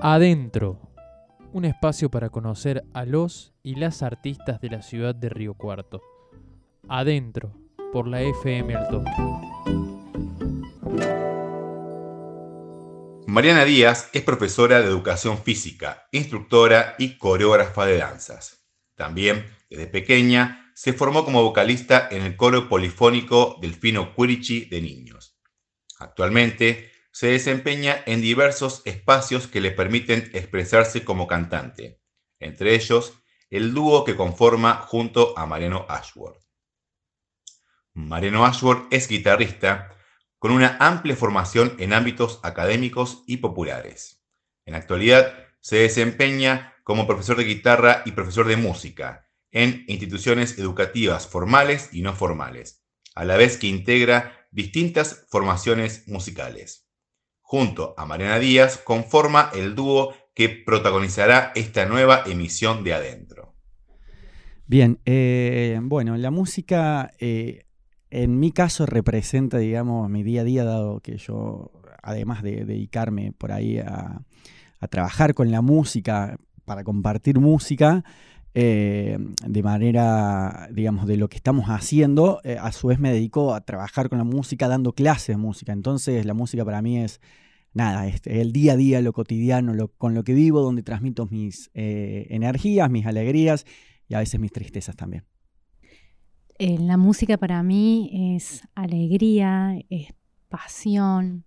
Adentro, un espacio para conocer a los y las artistas de la ciudad de Río Cuarto. Adentro, por la FM al toque. Mariana Díaz es profesora de educación física, instructora y coreógrafa de danzas. También, desde pequeña, se formó como vocalista en el coro polifónico Delfino Quirichi de niños. Actualmente, se desempeña en diversos espacios que le permiten expresarse como cantante, entre ellos el dúo que conforma junto a Mariano Ashworth. Mariano Ashworth es guitarrista con una amplia formación en ámbitos académicos y populares. En la actualidad se desempeña como profesor de guitarra y profesor de música en instituciones educativas formales y no formales, a la vez que integra distintas formaciones musicales junto a Mariana Díaz, conforma el dúo que protagonizará esta nueva emisión de Adentro. Bien, eh, bueno, la música eh, en mi caso representa, digamos, mi día a día, dado que yo, además de dedicarme por ahí a, trabajar con la música, para compartir música, eh, de manera, digamos, de lo que estamos haciendo, a su vez me dedico a trabajar con la música, dando clases de música. Entonces la música para mí es nada, este, el día a día, lo cotidiano, con lo que vivo, donde transmito mis eh, energías, mis alegrías y a veces mis tristezas también. Eh, la música para mí es alegría, es pasión,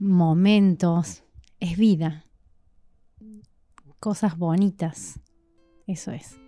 momentos, es vida, cosas bonitas, eso es.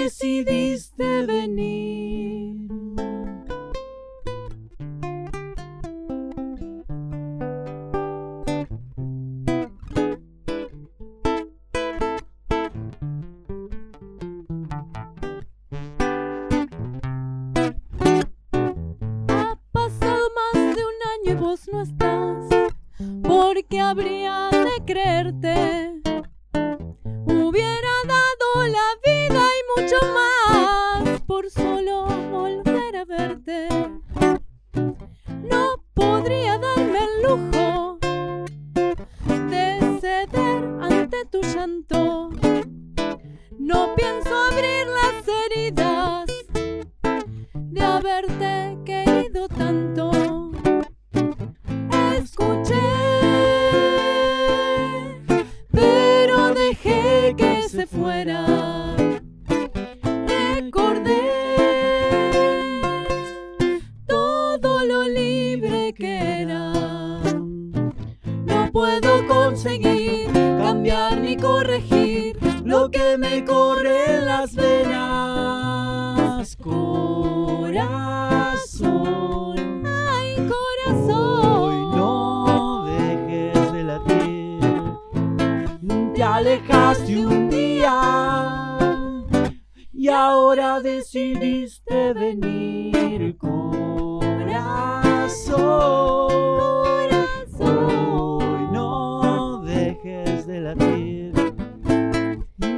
No dejes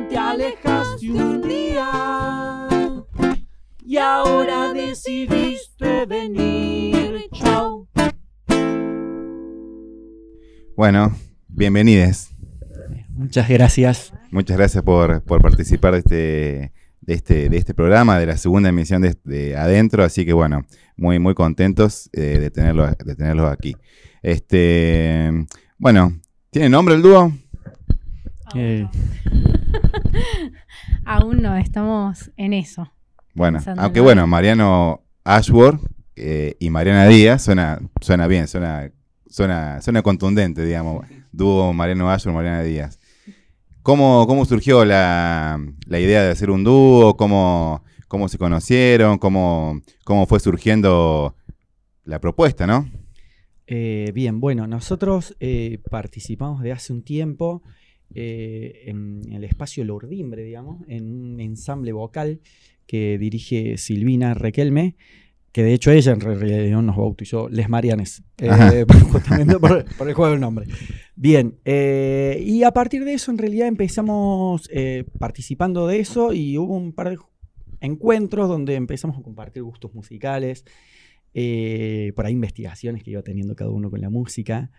Te alejaste un día y ahora decidiste venir. Bueno, bienvenides. Muchas gracias. Muchas gracias por, por participar de este, de este, de este programa, de la segunda emisión de, Adentro. Así que bueno, muy, muy contentos eh, de, tenerlos, de tenerlos aquí. Este, bueno, ¿tiene nombre el dúo? Eh, Aún no, estamos en eso. Bueno, aunque bueno, Mariano Ashworth eh, y Mariana Díaz suena, suena bien, suena, suena, suena contundente, digamos. Dúo Mariano Ashworth, Mariana Díaz. ¿Cómo, cómo surgió la, la idea de hacer un dúo? ¿Cómo, cómo se conocieron? ¿Cómo, ¿Cómo fue surgiendo la propuesta, no? Eh, bien, bueno, nosotros eh, participamos de hace un tiempo eh, en el espacio Lourdimbre, digamos, en un ensamble vocal que dirige Silvina Requelme, que de hecho ella en realidad nos bautizó Les Marianes, eh, justamente por, por el juego del nombre. Bien, eh, y a partir de eso en realidad empezamos eh, participando de eso y hubo un par de encuentros donde empezamos a compartir gustos musicales, por ahí investigaciones que iba teniendo cada uno con la música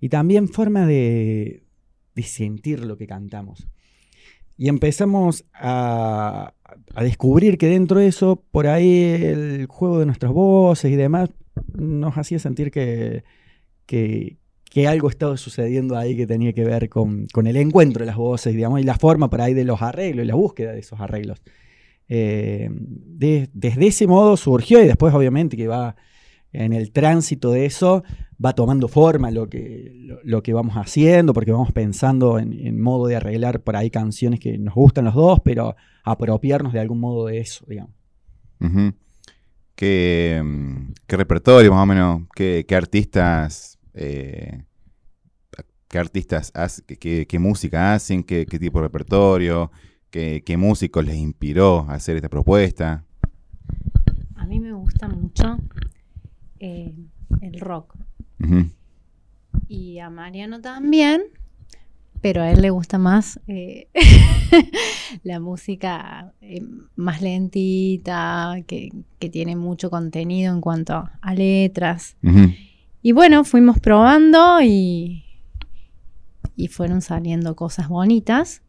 y también forma de, de sentir lo que cantamos. Y empezamos a, a descubrir que dentro de eso, por ahí el juego de nuestras voces y demás, nos hacía sentir que, que, que algo estaba sucediendo ahí que tenía que ver con, con el encuentro de las voces, digamos, y la forma por ahí de los arreglos, y la búsqueda de esos arreglos. Eh, de- desde ese modo surgió y después obviamente que va en el tránsito de eso, va tomando forma lo que, lo, lo que vamos haciendo, porque vamos pensando en, en modo de arreglar por ahí canciones que nos gustan los dos, pero apropiarnos de algún modo de eso, digamos. ¿Qué, mm, qué repertorio más o menos? ¿Qué, qué artistas eh, qué artistas hacen? Qué, qué- qué música hacen? ¿Qué, qué tipo de repertorio? ¿Qué, qué músicos les inspiró a hacer esta propuesta? A mí me gusta mucho eh, el rock. Y a Mariano también, pero a él le gusta más eh, la música eh, más lentita, que, que tiene mucho contenido en cuanto a letras. Y bueno, fuimos probando y, y fueron saliendo cosas bonitas.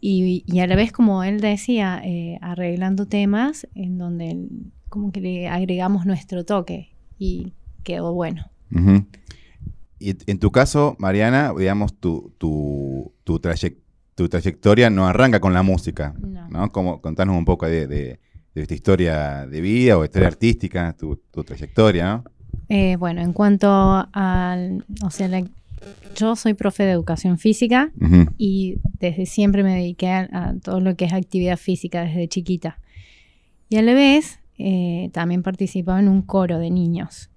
Y, y a la vez, como él decía, eh, arreglando temas en donde el- como que le agregamos nuestro toque y quedó bueno. Y en tu caso, Mariana, digamos, tu, tu, tu, tu trayectoria no arranca con la música, No. ¿no? Como, contanos un poco de, de, de esta historia de vida o historia artística, tu, tu trayectoria, ¿no? Eh, bueno, en cuanto al, o sea, la- yo soy profe de educación física y desde siempre me dediqué a, a todo lo que es actividad física desde chiquita. Y a la vez eh, también participaba en un coro de niños.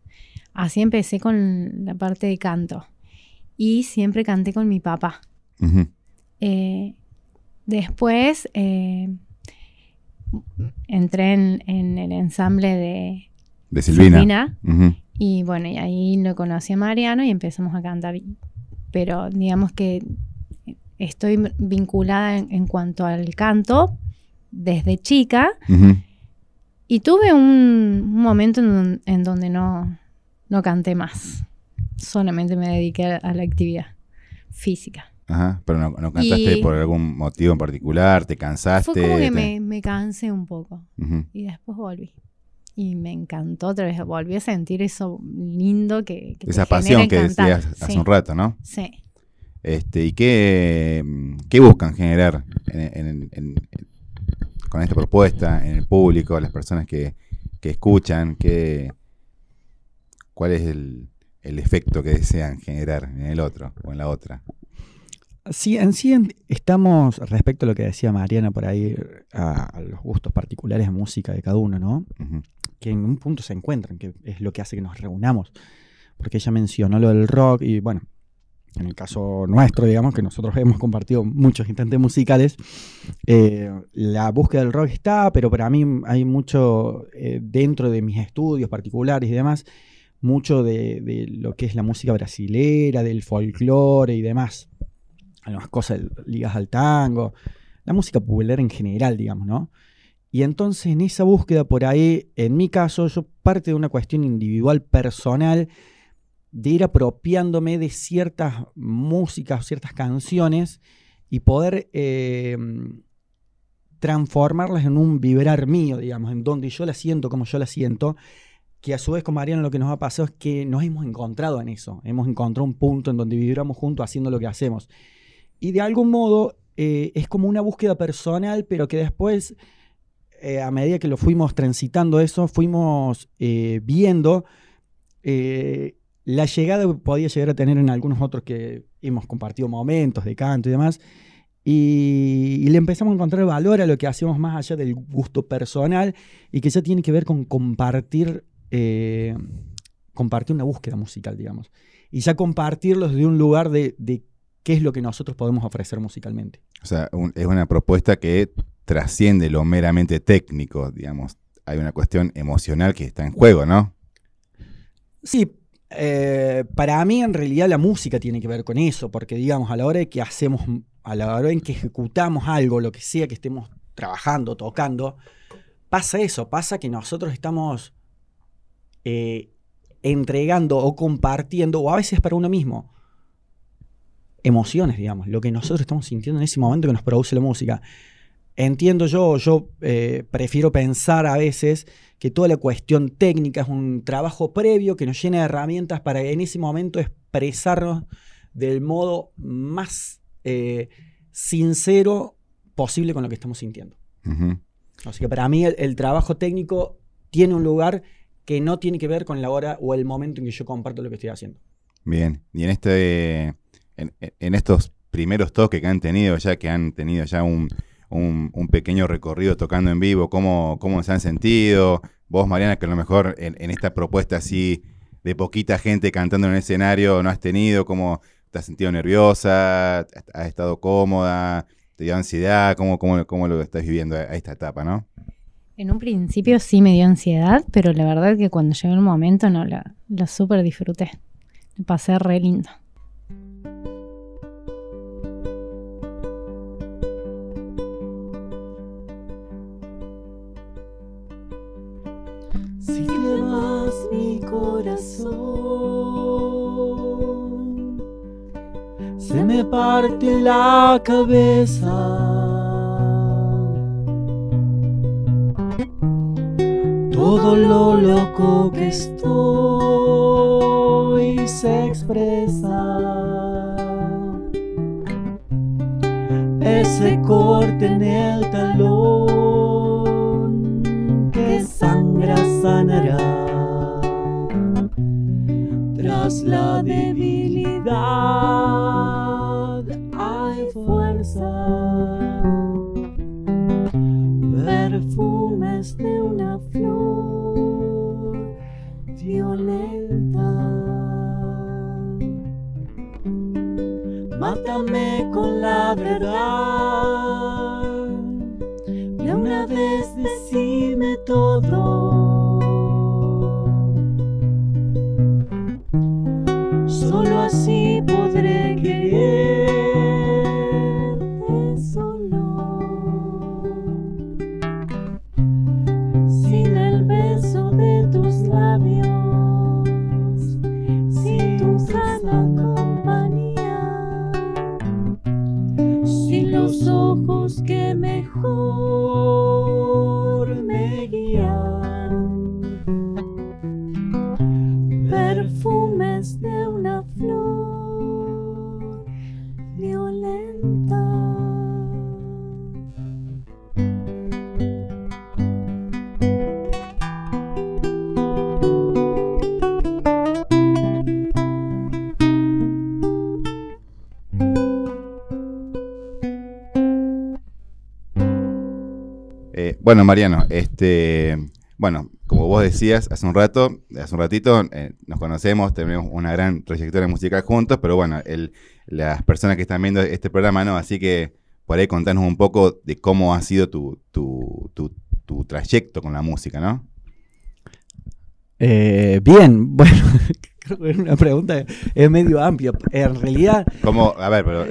Así empecé con la parte de canto y siempre canté con mi papá. Eh, después eh, entré en, en el ensamble de De Silvina. Y bueno, y ahí lo conocí a Mariano y empezamos a cantar. Pero digamos que estoy vinculada en, en cuanto al canto desde chica. Y tuve un, un momento en, en donde no, no canté más. Solamente me dediqué a, a la actividad física. Ajá, pero no, no cantaste Y- por algún motivo en particular, te cansaste. Fue como que te- me, me cansé un poco y después volví. Y me encantó otra vez, volví a sentir eso lindo que, que Esa pasión que cantar. decías hace Sí, un rato, ¿no? Sí. Este, ¿Y qué, qué buscan generar en- en- en- con esta propuesta en el público, las personas que, que escuchan? ¿Qué, ¿Cuál es el, el efecto que desean generar en el otro o en la otra? Sí, en sí estamos, respecto a lo que decía Mariana por ahí, a, a los gustos particulares de música de cada uno, ¿no? Que en un punto se encuentran, que es lo que hace que nos reunamos. Porque ella mencionó lo del rock y bueno, en el caso nuestro, digamos, que nosotros hemos compartido muchos instantes musicales, eh, la búsqueda del rock está, pero para mí hay mucho, eh, dentro de mis estudios particulares y demás, mucho de, de lo que es la música brasilera, del folclore y demás. Algunas cosas ligadas al tango, la música popular en general, digamos, ¿no? Y entonces en esa búsqueda por ahí, en mi caso, yo parte de una cuestión individual, personal, de ir apropiándome de ciertas músicas, ciertas canciones y poder eh, transformarlas en un vibrar mío, digamos, en donde yo la siento como yo la siento, que a su vez con Mariana lo que nos ha pasado es que nos hemos encontrado en eso, hemos encontrado un punto en donde vibramos juntos haciendo lo que hacemos. Y de algún modo eh, es como una búsqueda personal, pero que después, eh, a medida que lo fuimos transitando eso, fuimos viendo la llegada que podía llegar a tener en algunos otros que hemos compartido momentos de canto y demás. Y, le empezamos a encontrar valor a lo que hacemos más allá del gusto personal y que ya tiene que ver con compartir, compartir una búsqueda musical, digamos. Y ya compartirlos de un lugar de, de qué es lo que nosotros podemos ofrecer musicalmente. O sea, es una propuesta que trasciende lo meramente técnico, digamos. Hay una cuestión emocional que está en juego, ¿no? Sí, eh, para mí en realidad la música tiene que ver con eso, porque digamos, a la hora de que hacemos, a la hora en que ejecutamos algo, lo que sea que estemos trabajando, tocando, pasa eso, pasa que nosotros estamos eh, entregando o compartiendo, o a veces para uno mismo, emociones, digamos, lo que nosotros estamos sintiendo en ese momento que nos produce la música. Entiendo yo, yo eh, prefiero pensar a veces que toda la cuestión técnica es un trabajo previo que nos llena de herramientas para en ese momento expresarnos del modo más eh, sincero posible con lo que estamos sintiendo. Así que para mí el, trabajo técnico tiene un lugar que no tiene que ver con la hora o el momento en que yo comparto lo que estoy haciendo. Bien, y en este en, estos primeros toques que han tenido ya, que han tenido ya un, pequeño recorrido tocando en vivo, ¿cómo, cómo se han sentido? Vos, Mariana, que a lo mejor en, esta propuesta así de poquita gente cantando en el escenario, ¿no has tenido? ¿Cómo te has sentido nerviosa? ¿Has estado cómoda? ¿Te dio ansiedad? ¿Cómo, cómo, lo estás viviendo a, esta etapa, no? En un principio sí me dio ansiedad, pero la verdad es que cuando llegó el momento no, la, la súper disfruté. Me pasé re lindo. Se me parte la cabeza. Todo lo loco que estoy se expresa. Ese corte en el talón la debilidad hay fuerza. Perfumes de una flor violenta. Mátame con la verdad. Bueno, Mariano, este, bueno, como vos decías hace un rato, hace un ratito, eh, nos conocemos, tenemos una gran trayectoria musical juntos, pero bueno, las personas que están viendo este programa no, así que por ahí contanos un poco de cómo ha sido tu, tu, tu, trayecto con la música, ¿no? Eh, bien, bueno, creo que es una pregunta es medio amplia. En realidad. ¿Cómo, a ver, pero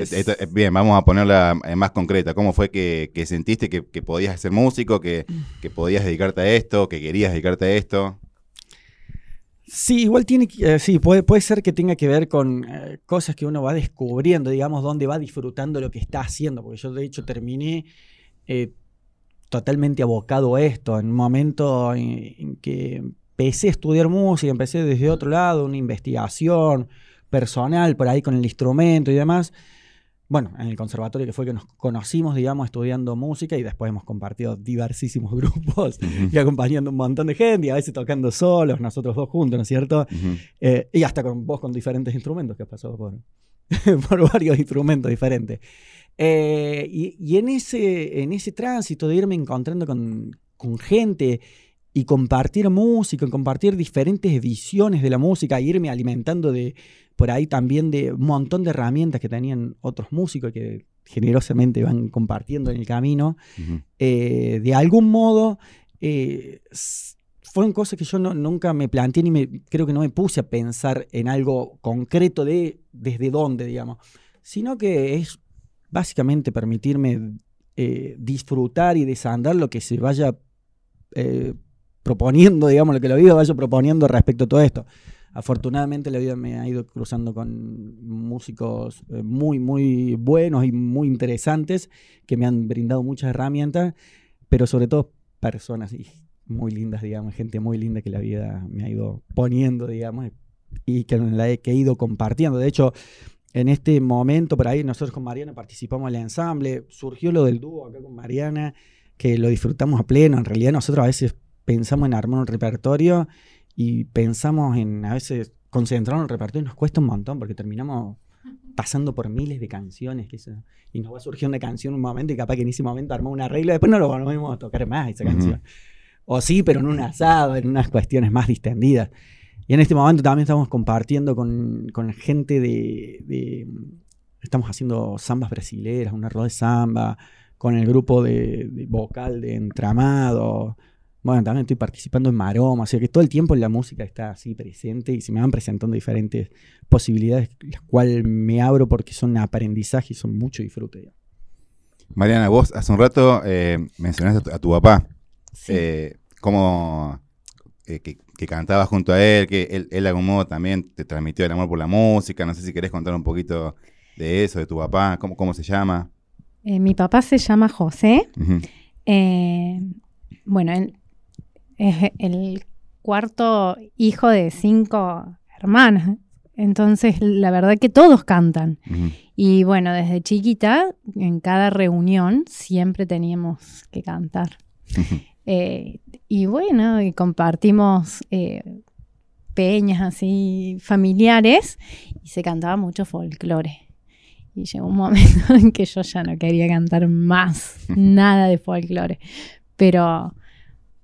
bien, vamos a ponerla más concreta. ¿Cómo fue que, sentiste que, podías ser músico, que, podías dedicarte a esto, que querías dedicarte a esto? Sí, igual tiene que, eh, sí, puede, puede ser que tenga que ver con eh, cosas que uno va descubriendo, digamos, dónde va disfrutando lo que está haciendo, porque yo de hecho terminé eh, totalmente abocado a esto, en un momento en, en que empecé a estudiar música, empecé desde otro lado, una investigación personal por ahí con el instrumento y demás. Bueno, en el conservatorio que fue que nos conocimos, digamos, estudiando música y después hemos compartido diversísimos grupos y acompañando un montón de gente y a veces tocando solos, nosotros dos juntos, ¿no es cierto? Eh, y hasta con vos con diferentes instrumentos, que has pasado por, por varios instrumentos diferentes. Eh, y y en, ese, en ese tránsito de irme encontrando con, con gente y compartir música, compartir diferentes visiones de la música, e irme alimentando de por ahí también de un montón de herramientas que tenían otros músicos que generosamente van compartiendo en el camino eh, de algún modo eh, fueron cosas que yo no- nunca me planteé ni me, creo que no me puse a pensar en algo concreto de desde dónde, digamos, sino que es básicamente permitirme eh, disfrutar y desandar lo que se vaya eh, proponiendo, digamos, lo que la vida vaya proponiendo respecto a todo esto. Afortunadamente la vida me ha ido cruzando con músicos eh, muy, muy buenos y muy interesantes que me han brindado muchas herramientas, pero sobre todo personas muy lindas, digamos, gente muy linda que la vida me ha ido poniendo, digamos, y que la he, que he ido compartiendo. De hecho, en este momento, por ahí, nosotros con Mariana participamos del ensamble, surgió lo del dúo acá con Mariana, que lo disfrutamos a pleno. En realidad, nosotros a veces pensamos en armar un repertorio y pensamos en a veces concentrar un repertorio y nos cuesta un montón porque terminamos pasando por miles de canciones que eso- y nos va a surgir una canción un momento y capaz que en ese momento armamos una regla y después no lo volvemos a tocar más esa canción. O sí, pero en un asado, en unas cuestiones más distendidas. Y en este momento también estamos compartiendo con, con gente de, de- Estamos haciendo zambas brasileras, una rueda de samba, con el grupo de, de vocal de Entramado. Bueno, también estoy participando en Maroma, o sea que todo el tiempo la música está así presente y se me van presentando diferentes posibilidades, las cuales me abro porque son aprendizaje y son mucho disfrute. digamos. Mariana, vos hace un rato eh, mencionaste a tu, a tu papá. Sí. Eh, cómo eh, que, que cantabas junto a él, que él, él de algún modo también te transmitió el amor por la música. No sé si querés contar un poquito de eso, de tu papá, cómo, cómo se llama. Eh, mi papá se llama José. Eh, bueno, él es el cuarto hijo de cinco hermanas. Entonces, la verdad que todos cantan. Y bueno, desde chiquita, en cada reunión, siempre teníamos que cantar. Eh, y bueno, y compartimos eh, peñas así familiares y se cantaba mucho folclore. Y llegó un momento en que yo ya no quería cantar más nada de folclore. Pero,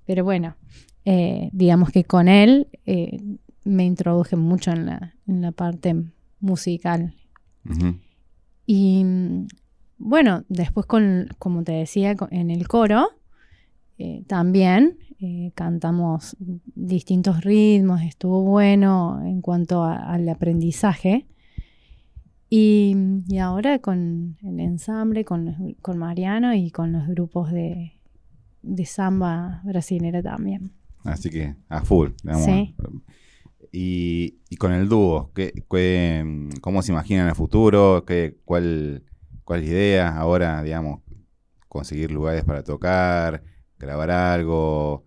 pero bueno, eh, digamos que con él eh, me introduje mucho en la, en la parte musical. Y bueno, después con, como te decía, en el coro eh, también cantamos distintos ritmos, estuvo bueno en cuanto a- al aprendizaje. Y, y ahora con el ensamble, con, con Mariano y con los grupos de, de samba brasilera también. Así que a full. digamos. Sí. Y, y con el dúo, ¿qué, qué, ¿cómo se imaginan el futuro? ¿Qué, cuál, ¿Cuál es la idea ahora, digamos, conseguir lugares para tocar, grabar algo,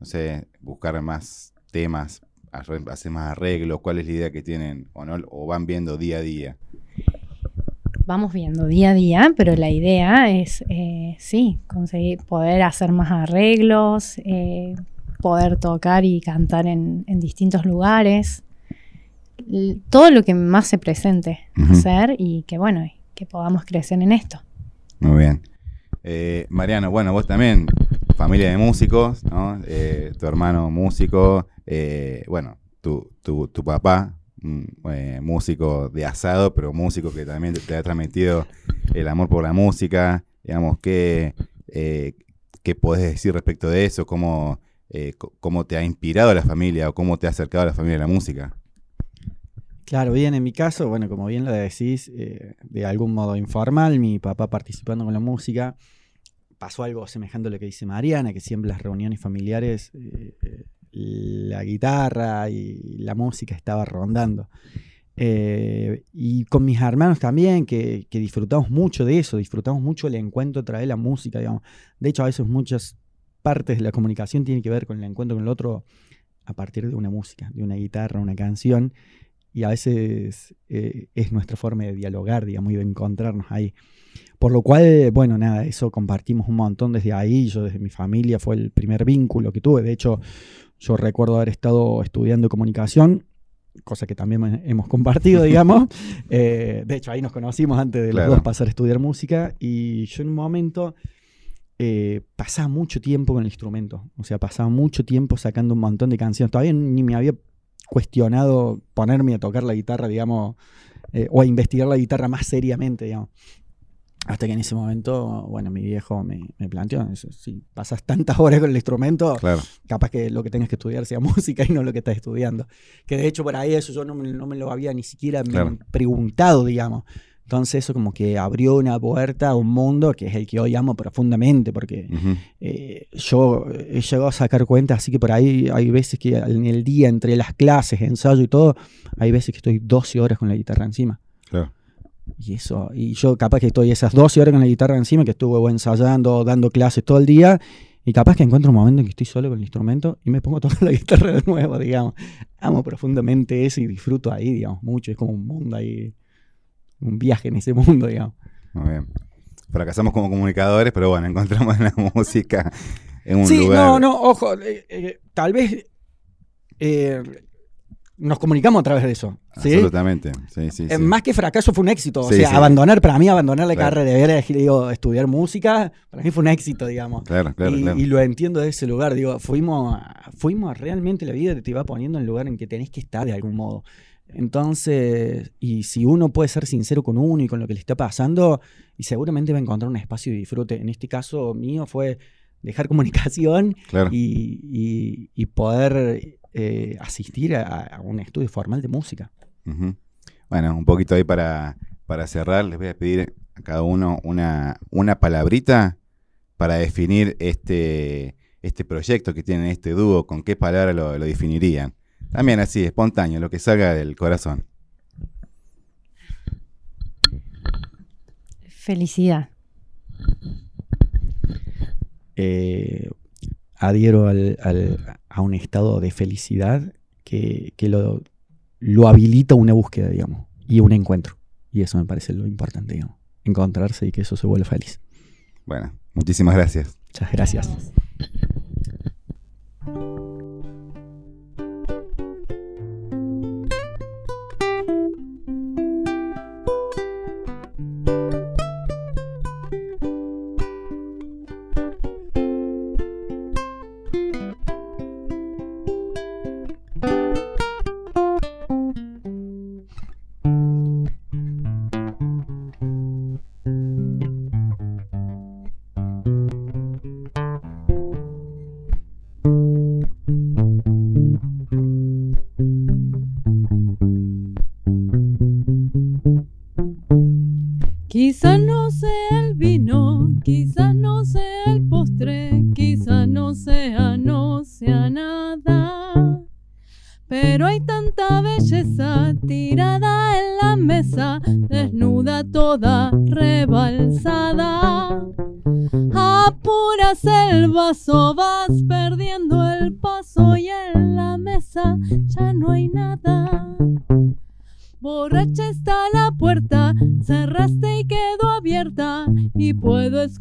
no sé, buscar más temas, hacer más arreglos? ¿Cuál es la idea que tienen o, no, o van viendo día a día? vamos viendo día a día, pero la idea es, eh, sí, conseguir poder hacer más arreglos, eh, poder tocar y cantar en, en distintos lugares, todo lo que más se presente hacer y que bueno, que podamos crecer en esto. Muy bien. Eh, Mariano, bueno, vos también, familia de músicos, ¿no? Eh, tu hermano músico, eh, bueno, tu, tu, tu papá, mm, músico de asado, pero músico que también te, te ha transmitido el amor por la música. Digamos, ¿qué, qué podés decir respecto de eso? ¿Cómo, eh, ¿Cómo te ha inspirado la familia o cómo te ha acercado a la familia la música? Claro, bien, en mi caso, bueno, como bien lo decís, eh, de algún modo informal, mi papá participando con la música, pasó algo semejante a lo que dice Mariana, que siempre las reuniones familiares, eh, la guitarra y la música estaba rondando. Y con mis hermanos también, que, que, disfrutamos mucho de eso, disfrutamos mucho el encuentro a través de la música, digamos. De hecho, a veces muchas partes de la comunicación tienen que ver con el encuentro con el otro a partir de una música, de una guitarra, una canción, y a veces eh, es nuestra forma de dialogar, digamos, y de encontrarnos ahí. Por lo cual, bueno, nada, eso compartimos un montón desde ahí, yo desde mi familia fue el primer vínculo que tuve, de hecho, yo recuerdo haber estado estudiando comunicación cosa que también hemos compartido, digamos. Eh, de hecho, ahí nos conocimos antes de los dos pasar a estudiar música y yo en un momento eh, pasaba mucho tiempo con el instrumento, o sea, pasaba mucho tiempo sacando un montón de canciones. Todavía ni me había cuestionado ponerme a tocar la guitarra, digamos, eh, o a investigar la guitarra más seriamente, digamos. Hasta que en ese momento, bueno, mi viejo me, planteó, si pasas tantas horas con el instrumento, capaz que lo que tengas que estudiar sea música y no lo que estás estudiando. Que de hecho por ahí eso yo no me, no me lo había ni siquiera preguntado, digamos. Entonces eso como que abrió una puerta a un mundo que es el que hoy amo profundamente, porque eh, yo he llegado a sacar cuenta, así que por ahí hay veces que en el día, entre las clases, ensayo y todo, hay veces que estoy 12 horas con la guitarra encima. Claro. Y eso, y yo capaz que estoy esas 12 horas con la guitarra encima, que estuve ensayando, dando clases todo el día, y capaz que encuentro un momento en que estoy solo con el instrumento y me pongo a tocar la guitarra de nuevo, digamos. Amo profundamente eso y disfruto ahí, digamos, mucho. Es como un mundo ahí, un viaje en ese mundo, digamos. Muy bien. Fracasamos como comunicadores, pero bueno, encontramos la música en un sí, lugar. No, no, ojo, eh, eh, tal vez eh, nos comunicamos a través de eso. Absolutamente. Sí, sí, eh, Más que fracaso fue un éxito. o sea, abandonar, para mí, abandonar la carrera de digo, estudiar música, para mí fue un éxito, digamos. Claro, claro, y, y lo entiendo de ese lugar. Digo, fuimos, fuimos realmente la vida te iba poniendo en el lugar en que tenés que estar de algún modo. Entonces, y si uno puede ser sincero con uno y con lo que le está pasando, y seguramente va a encontrar un espacio de disfrute. En este caso mío fue dejar comunicación y, y, poder eh, asistir a, un estudio formal de música. Bueno, un poquito ahí para, para cerrar, les voy a pedir a cada uno una, una palabrita para definir este, este proyecto que tienen este dúo, con qué palabra lo, lo definirían. También así, espontáneo, lo que salga del corazón. Felicidad. Eh, adhiero al, a un estado de felicidad que, lo, lo, habilita una búsqueda, digamos, y un encuentro. Y eso me parece lo importante, digamos, encontrarse y que eso se vuelva feliz. Bueno, muchísimas gracias. Muchas gracias.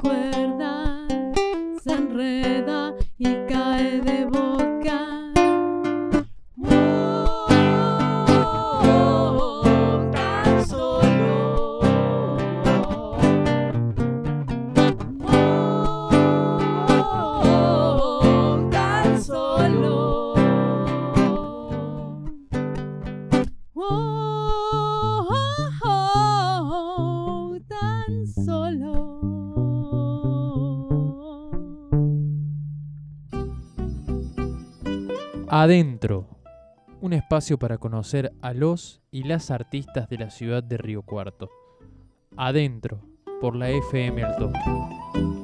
cuerda, se enreda espacio para conocer a los y las artistas de la ciudad de Río Cuarto. Adentro, por la FM al toque.